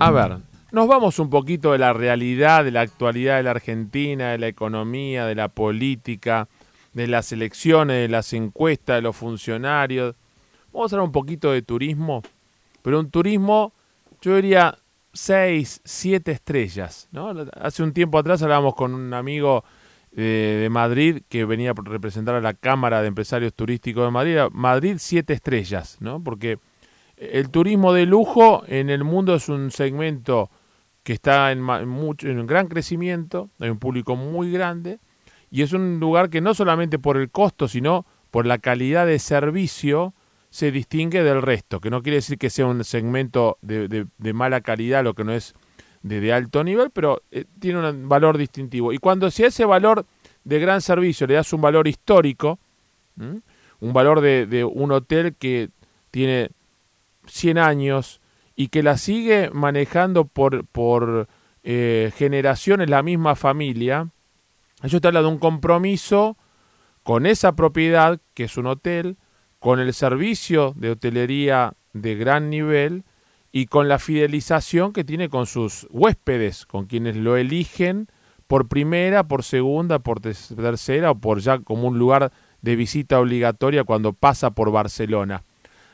A ver, nos vamos un poquito de la realidad, de la actualidad de la Argentina, de la economía, de la política, de las elecciones, de las encuestas, de los funcionarios. Vamos a hablar un poquito de turismo, pero un turismo, yo diría, seis, siete estrellas. ¿no? Hace un tiempo atrás hablábamos con un amigo de, Madrid que venía a representar a la Cámara de Empresarios Turísticos de Madrid. Madrid siete estrellas, ¿no? porque el turismo de lujo en el mundo es un segmento que está en, mucho, en un gran crecimiento, hay un público muy grande y es un lugar que no solamente por el costo, sino por la calidad de servicio se distingue del resto, que no quiere decir que sea un segmento de, mala calidad, lo que no es de, alto nivel, pero eh, tiene un valor distintivo. Y cuando si a ese valor de gran servicio le das un valor histórico, un valor de, un hotel que tiene 100 años y que la sigue manejando por, por eh, generaciones la misma familia, eso te habla de un compromiso con esa propiedad, que es un hotel, con el servicio de hotelería de gran nivel y con la fidelización que tiene con sus huéspedes, con quienes lo eligen por primera, por segunda, por tercera o por ya como un lugar de visita obligatoria cuando pasa por Barcelona.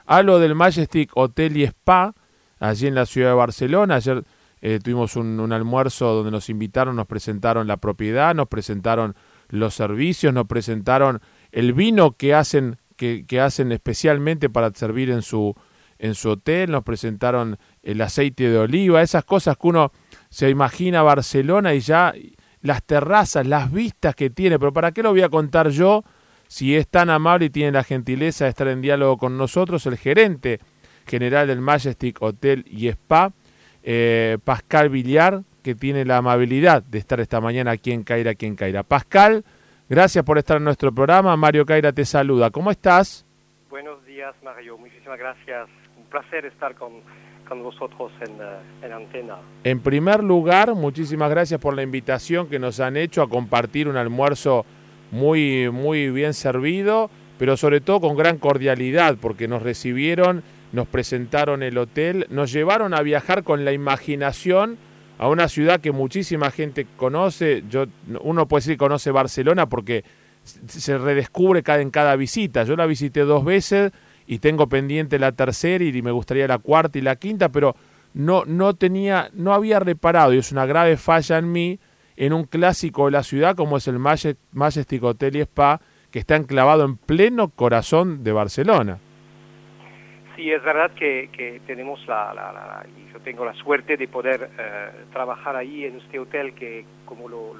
Hablo del Majestic Hotel y Spa, allí en la ciudad de Barcelona. Ayer eh, tuvimos un, almuerzo donde nos invitaron, nos presentaron la propiedad, nos presentaron los servicios, nos presentaron el vino que hacen, que, que hacen especialmente para servir en su, en su hotel, nos presentaron el aceite de oliva, esas cosas que uno se imagina Barcelona y ya las terrazas, las vistas que tiene, pero ¿para qué lo voy a contar yo? Si es tan amable y tiene la gentileza de estar en diálogo con nosotros, el gerente general del Majestic Hotel y Spa, eh, Pascal Villar, que tiene la amabilidad de estar esta mañana aquí en Caira, aquí en Caira. Pascal, gracias por estar en nuestro programa. Mario Caira te saluda. ¿Cómo estás? Buenos días, Mario. Muchísimas gracias. Un placer estar con, con vosotros en, eh, en, antena. En primer lugar, muchísimas gracias por la invitación que nos han hecho a compartir un almuerzo muy, muy bien servido, pero sobre todo con gran cordialidad, porque nos recibieron, nos presentaron el hotel, nos llevaron a viajar con la imaginación a una ciudad que muchísima gente conoce. Yo, uno puede decir que conoce Barcelona porque se redescubre cada, en cada visita. Yo la visité dos veces y tengo pendiente la tercera y me gustaría la cuarta y la quinta, pero no, no tenía, no había reparado, y es una grave falla en mí, en un clásico de la ciudad como es el Majestic Hotel y Spa, que está enclavado en pleno corazón de Barcelona. Sí, es verdad que, tenemos la, yo tengo la suerte de poder eh, trabajar ahí en este hotel que, como lo,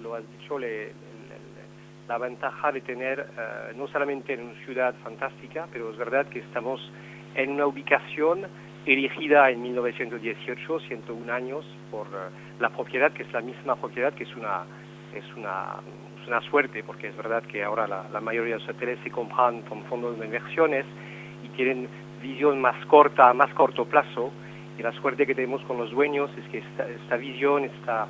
lo, has dicho, la ventaja de tener eh, no solamente en una ciudad fantástica, pero es verdad que estamos en una ubicación erigida en 1918, 101 años, por eh, la propiedad, que es la misma propiedad, que es una, es una, una suerte, porque es verdad que ahora la, mayoría de los hoteles se compran con fondos de inversiones y tienen visión más corta, más corto plazo, y la suerte que tenemos con los dueños es que esta, esta visión, esta,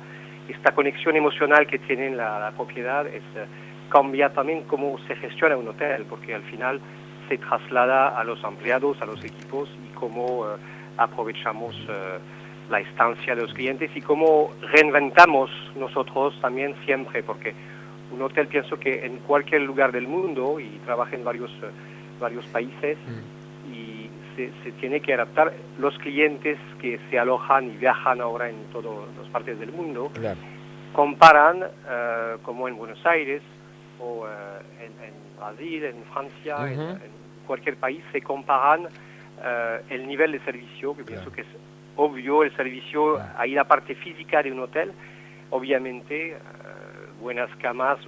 esta conexión emocional que tienen la, propiedad, es, eh, cambia también cómo se gestiona un hotel, porque al final se traslada a los empleados, a los equipos y cómo eh, aprovechamos eh, la estancia de los clientes y cómo reinventamos nosotros también siempre, porque un hotel pienso que en cualquier lugar del mundo y trabaja en varios, eh, varios países mm. y se, tiene que adaptar los clientes que se alojan y viajan ahora en todas las partes del mundo. Comparan, como en Buenos Aires o en, Brasil, en Francia, en cualquier país, se comparan el nivel de servicio, que pienso que es obvio, el servicio, ahí la parte física de un hotel, obviamente, eh, buenas camas,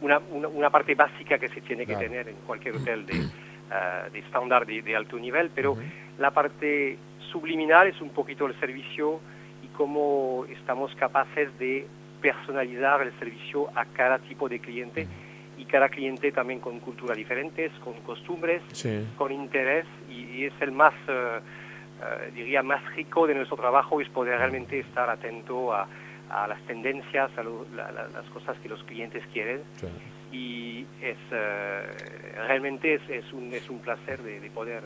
una, una, parte básica que se tiene que tener en cualquier hotel de, uh, de estándar de, alto nivel, pero la parte subliminal es un poquito el servicio y cómo estamos capaces de personalizar el servicio a cada tipo de cliente y cada cliente también con culturas diferentes, con costumbres, con interés y, es el más, eh, eh, diría, más rico de nuestro trabajo es poder realmente estar atento a, las tendencias, a las cosas que los clientes quieren. Y es eh, realmente es, un, es un placer de, poder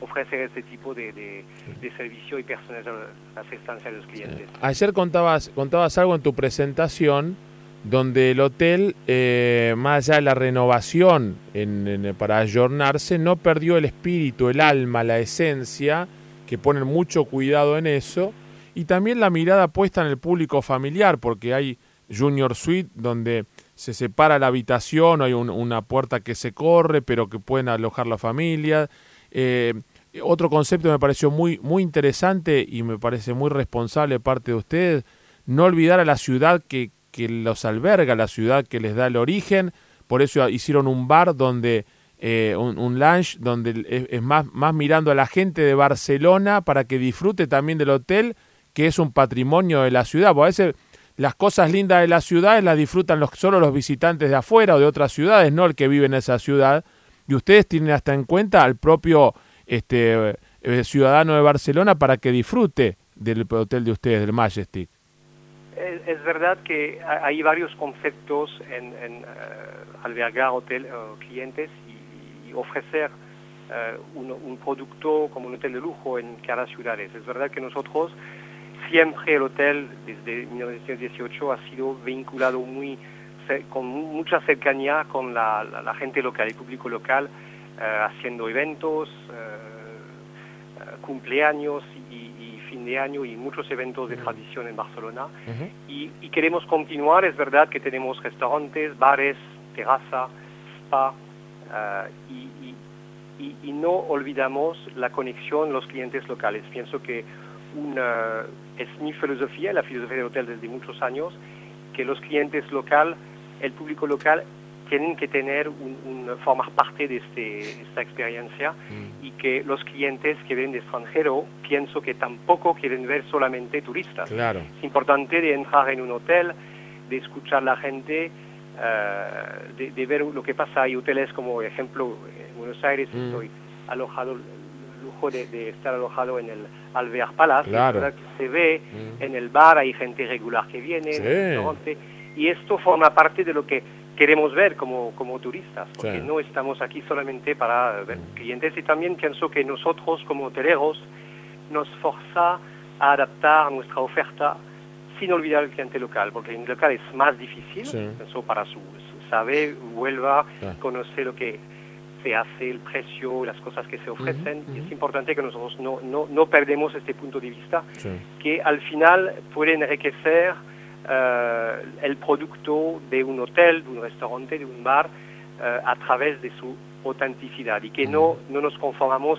ofrecer este tipo de, de, servicio y personalizar las estancias de los clientes. Ayer contabas, contabas algo en tu presentación donde el hotel, eh, más allá de la renovación para ayornarse, no perdió el espíritu, el alma, la esencia, que ponen mucho cuidado en eso, y también la mirada puesta en el público familiar, porque hay Junior Suite donde se separa la habitación, hay una puerta que se corre, pero que pueden alojar la familia. Eh, otro concepto me pareció muy, muy interesante y me parece muy responsable de parte de ustedes, no olvidar a la ciudad que, que los alberga, la ciudad que les da el origen, por eso hicieron un bar donde, eh, un, un, lunch donde es, más, más mirando a la gente de Barcelona para que disfrute también del hotel, que es un patrimonio de la ciudad, porque a veces las cosas lindas de las ciudades las disfrutan los, solo los visitantes de afuera o de otras ciudades, no el que vive en esa ciudad, y ustedes tienen hasta en cuenta al propio este, eh, ciudadano de Barcelona para que disfrute del hotel de ustedes, del Majestic. Es, verdad que hay varios conceptos en, eh, albergar hotel, eh, clientes y, ofrecer eh, un, producto como un hotel de lujo en cada ciudades. Es verdad que nosotros siempre el hotel desde 1918 ha sido vinculado muy con mucha cercanía con la, gente local, el público local, haciendo eventos, cumpleaños y fin de año y muchos eventos de tradición en Barcelona. y, queremos continuar, es verdad que tenemos restaurantes, bares, terraza, spa, eh, y, no olvidamos la conexión los clientes locales. Pienso que una, es mi filosofía, la filosofía del hotel desde muchos años, que los clientes local, el público local tienen que tener un, formar parte de este, esta experiencia mm. y que los clientes que vienen de extranjero pienso que tampoco quieren ver solamente turistas. Claro. Es importante de entrar en un hotel, de escuchar a la gente, eh, de, ver lo que pasa. Hay hoteles como, ejemplo, en Buenos Aires mm. estoy alojado, el lujo de, estar alojado en el Alvear Palace, claro. se ve mm. en el bar, hay gente regular que viene, y esto forma parte de lo que queremos ver como, como turistas, porque no estamos aquí solamente para ver clientes y también pienso que nosotros como hoteleros nos forza a adaptar nuestra oferta sin olvidar el cliente local, porque en el local es más difícil, eso para su, saber, vuelva, conocer lo que se hace, el precio, las cosas que se ofrecen. es importante que nosotros no, no, no perdemos este punto de vista, que al final puede enriquecer eh, el producto de un hotel, de un restaurante, de un bar, eh, a través de su autenticidad. Y que no, no nos conformamos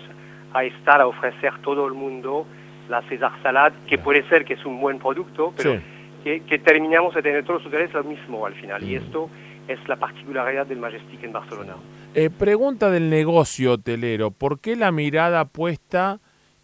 a estar a ofrecer todo el mundo la César Salad, que puede ser que es un buen producto, pero que, terminamos de tener todos los hoteles lo mismo al final. Y esto es la particularidad del Majestic en Barcelona. Eh, pregunta del negocio hotelero, ¿por qué la mirada puesta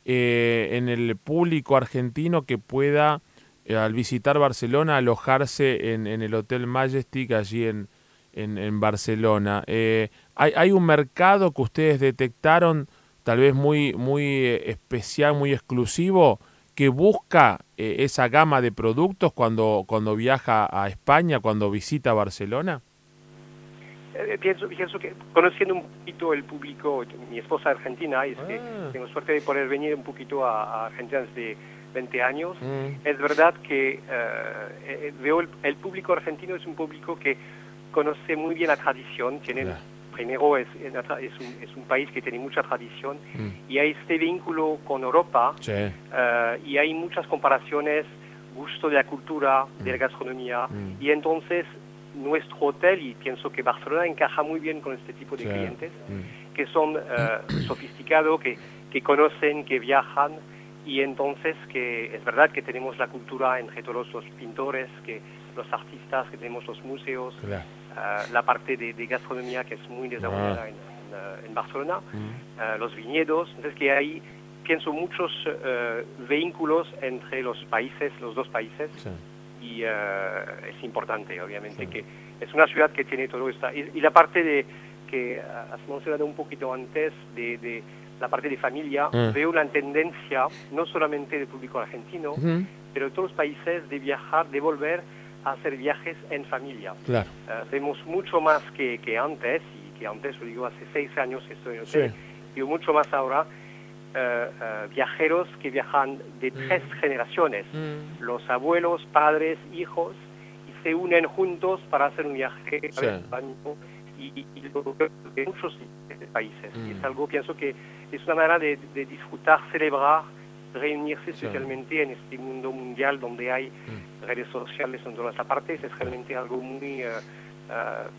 en el público argentino que pueda eh, al visitar Barcelona, alojarse en, el Hotel Majestic allí en, en, Barcelona. Eh, ¿hay, ¿hay, un mercado que ustedes detectaron tal vez muy, muy eh, especial, muy exclusivo, que busca esa gama de productos cuando, cuando viaja a España, cuando visita Barcelona? pienso, pienso que conociendo un poquito el público, mi esposa argentina, y ah. tengo suerte de poder venir un poquito a, a Argentina desde 20 años, mm. es verdad que eh, eh, veo el, público argentino es un público que conoce muy bien la tradición, tiene, primero es, es, un, es, un, país que tiene mucha tradición mm. y hay este vínculo con Europa eh, y hay muchas comparaciones, gusto de la cultura, de la mm. gastronomía y entonces nuestro hotel, y pienso que Barcelona encaja muy bien con este tipo de clientes, que son sofisticados, que, que conocen, que viajan, y entonces que es verdad que tenemos la cultura entre todos los pintores, que los artistas, que tenemos los museos, eh, la parte de, gastronomía que es muy desarrollada ah. en, en, Barcelona, mm. eh, los viñedos, entonces que hay, pienso, muchos uh, vínculos entre los países, los dos países, y es importante, obviamente, que es una ciudad que tiene todo esto. Y, la parte de que has mencionado un poquito antes de la parte de familia, mm. veo una tendencia, no solamente del público argentino, pero de todos los países, de viajar, de volver a hacer viajes en familia. Claro. Hacemos mucho más que, que, antes, y que antes, lo digo, hace seis años estoy en hotel, y mucho más ahora, viajeros que viajan de mm. tres generaciones, mm. los abuelos, padres, hijos, y se unen juntos para hacer un viaje y, y, de muchos países. Y es mm. algo, pienso que es una manera de, disfrutar, celebrar, reunirse especialmente en este mundo mundial donde hay redes sociales en todas las partes, es realmente algo muy...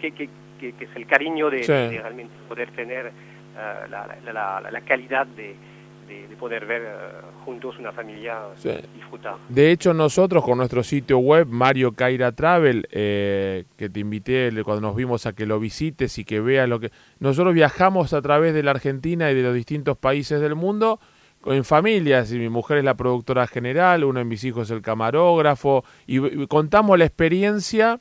que, que, que, es el cariño de, realmente poder tener la, la calidad de, de, poder ver juntos una familia disfrutar. De hecho, nosotros con nuestro sitio web, Mario Caira Travel, eh, que te invité cuando nos vimos a que lo visites y que veas lo que... Nosotros viajamos a través de la Argentina y de los distintos países del mundo en familias, y mi mujer es la productora general, uno de mis hijos es el camarógrafo, y, contamos la experiencia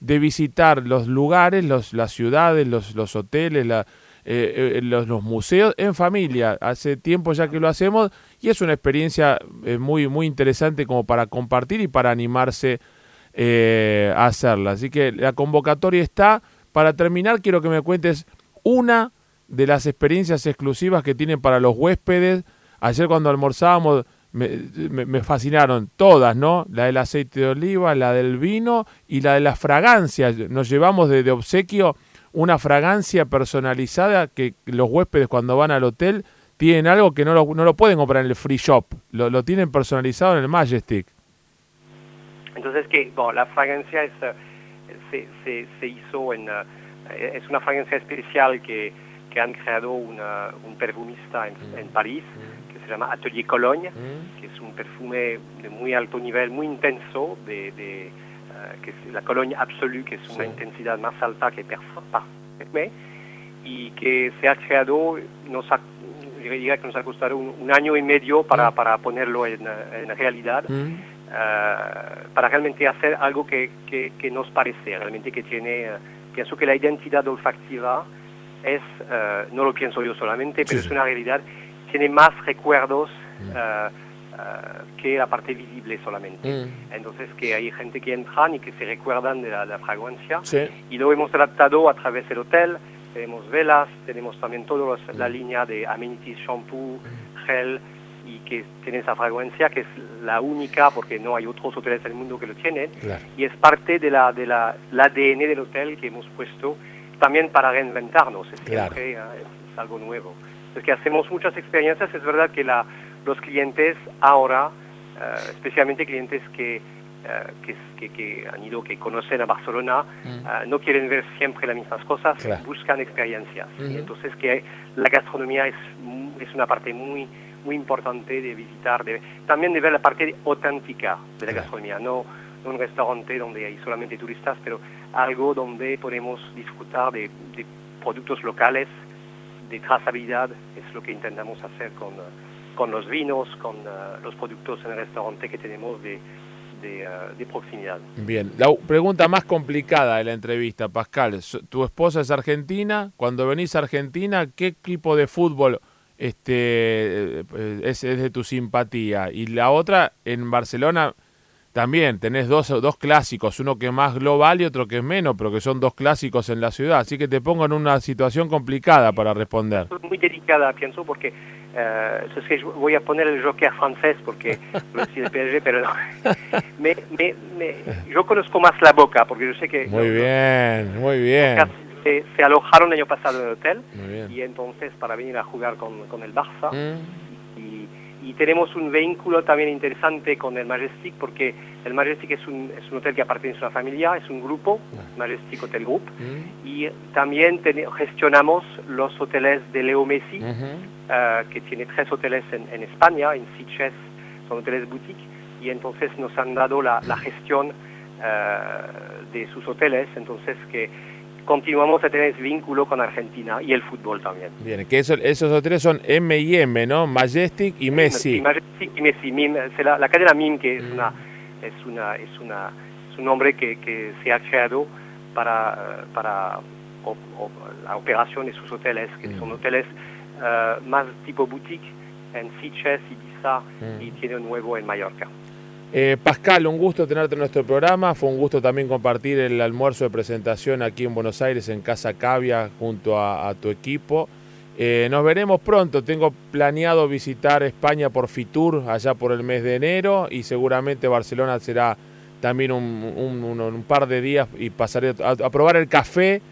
de visitar los lugares, las ciudades, los, hoteles, eh, eh, los, los, museos en familia. Hace tiempo ya que lo hacemos y es una experiencia eh, muy, muy interesante como para compartir y para animarse a hacerla. Así que la convocatoria está. Para terminar, quiero que me cuentes una de las experiencias exclusivas que tienen para los huéspedes. Ayer cuando almorzábamos me, fascinaron todas, ¿no? La del aceite de oliva, la del vino y la de las fragancias. Nos llevamos de obsequio una fragancia personalizada que los huéspedes cuando van al hotel tienen algo que no lo, no lo pueden comprar en el free shop, lo, lo tienen personalizado en el Majestic. Entonces, que la fragancia es, eh, se, se, se, hizo en, eh, es una fragancia especial que, que han creado una, un perfumista en, mm. en, París, mm. que se llama Atelier Cologne, mm. que es un perfume de muy alto nivel, muy intenso, de, de eh, que es la colonia absoluta, que es una intensidad más alta que perfume, y que se ha creado, nos ha, diría que nos ha costado un, año y medio para, para ponerlo en, en realidad, mm. uh, para realmente hacer algo que, que, que, nos parece, realmente que tiene, uh, pienso que la identidad olfactiva es, uh, no lo pienso yo solamente, pero es una realidad, tiene más recuerdos. Mm. Eh, que la parte visible solamente. Mm. Entonces que hay gente que entran y que se recuerdan de la, fragancia y lo hemos adaptado a través del hotel. Tenemos velas, tenemos también toda la línea de amenities, shampoo, gel y que tiene esa fragancia que es la única porque no hay otros hoteles del mundo que lo tienen y es parte de la, de la, ADN del hotel que hemos puesto también para reinventarnos, es, siempre, eh, es algo nuevo. Es que hacemos muchas experiencias, es verdad que la, los clientes ahora, eh, especialmente clientes que, que, que, han ido, que conocen a Barcelona, mm. eh, no quieren ver siempre las mismas cosas, buscan experiencias. y entonces que la gastronomía es, es una parte muy muy importante de visitar, de, también de ver la parte auténtica de la gastronomía, no, no, un restaurante donde hay solamente turistas, pero algo donde podemos disfrutar de, de productos locales, de trazabilidad, es lo que intentamos hacer con con los vinos, con uh, los productos en el restaurante que tenemos de, de, uh, de, proximidad. Bien, la pregunta más complicada de la entrevista, Pascal. Tu esposa es argentina. Cuando venís a Argentina, ¿qué equipo de fútbol este, eh, es, es de tu simpatía? Y la otra, en Barcelona, también tenés dos, dos clásicos, uno que es más global y otro que es menos, pero que son dos clásicos en la ciudad. Así que te pongo en una situación complicada para responder. Muy delicada, pienso, porque eh, es que voy a poner el Joker francés, porque es el PSG, pero no. me, me, me, yo conozco más la boca, porque yo sé que... Muy bien, muy bien. Se, se, alojaron el año pasado en el hotel, y entonces para venir a jugar con, con el Barça. Mm y tenemos un vínculo también interesante con el Majestic porque el Majestic es un, es un hotel que pertenece a una familia, es un grupo, ah. Majestic Hotel Group, mm. y también gestionamos los hoteles de Leo Messi, eh, que tiene tres hoteles en, en España, en Sitges, son hoteles boutique, y entonces nos han dado la, la gestión eh, de sus hoteles, entonces que continuamos a tener ese vínculo con Argentina y el fútbol también. Bien, que eso, esos hoteles son M y M, ¿no? Majestic y Messi. Sí, Majestic y Messi. la, la, cadena MIM, que es, mm. una, es, una, es, una, es un nombre que, que se ha creado para, para la operación de sus hoteles, que mm. son hoteles uh, más tipo boutique en Sitges, Ibiza mm. y tiene un nuevo en Mallorca. Eh, Pascal, un gusto tenerte en nuestro programa. Fue un gusto también compartir el almuerzo de presentación aquí en Buenos Aires, en Casa Cavia, junto a, tu equipo. Eh, nos veremos pronto. Tengo planeado visitar España por Fitur allá por el mes de enero y seguramente Barcelona será también un, par de días y pasaré a, probar el café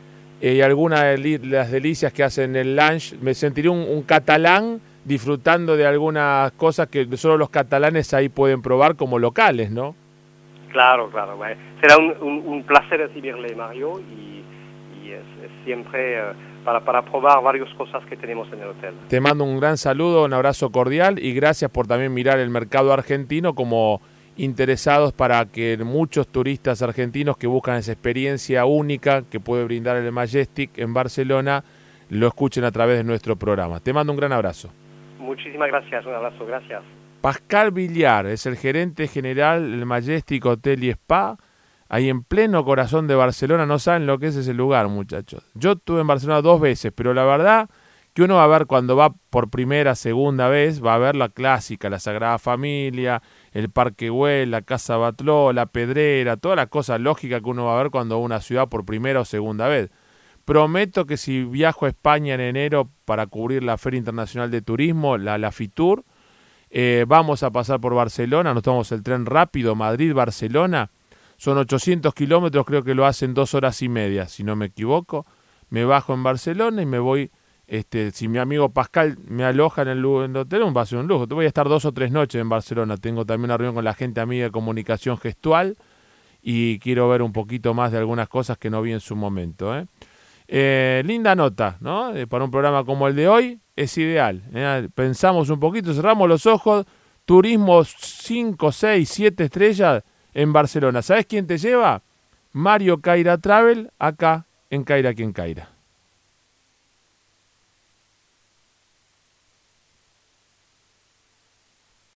eh, y algunas de las delicias que hacen el lunch. Me sentiré un, catalán disfrutando de algunas cosas que solo los catalanes ahí pueden probar como locales, ¿no? Claro, claro. Será un, placer recibirle, Mario, y, es, siempre... Eh, para, para probar varias cosas que tenemos en el hotel. Te mando un gran saludo, un abrazo cordial y gracias por también mirar el mercado argentino como interesados para que muchos turistas argentinos que buscan esa experiencia única que puede brindar el Majestic en Barcelona lo escuchen a través de nuestro programa. Te mando un gran abrazo. Muchísimas gracias, un abrazo, gracias. Pascal Villar es el gerente general del Majestic Hotel y Spa ahí en pleno corazón de Barcelona. No saben lo que es ese lugar, muchachos. Yo estuve en Barcelona dos veces, pero la verdad que uno va a ver cuando va por primera, segunda vez, va a ver la clásica, la Sagrada Familia, el Parque Güell, la Casa Batló, la Pedrera, toda la cosa lógica que uno va a ver cuando va a una ciudad por primera o segunda vez. Prometo que si viajo a España en enero para cubrir la Feria Internacional de Turismo, la, la FITUR, eh, vamos a pasar por Barcelona, nos tomamos el tren rápido Madrid-Barcelona son 800 kilómetros, creo que lo hacen dos horas y media, si no me equivoco. Me bajo en Barcelona y me voy, este, si mi amigo Pascal me aloja en el, en el hotel, va a ser un lujo. Voy a estar dos o tres noches en Barcelona. Tengo también una reunión con la gente amiga de comunicación gestual y quiero ver un poquito más de algunas cosas que no vi en su momento. ¿eh? Eh, linda nota, ¿no? Eh, para un programa como el de hoy es ideal. Pensamos un poquito, cerramos los ojos, turismo 5, 6, 7 estrellas en Barcelona. ¿Sabes quién te lleva? Mario Caira Travel, acá en Caira quien Caira.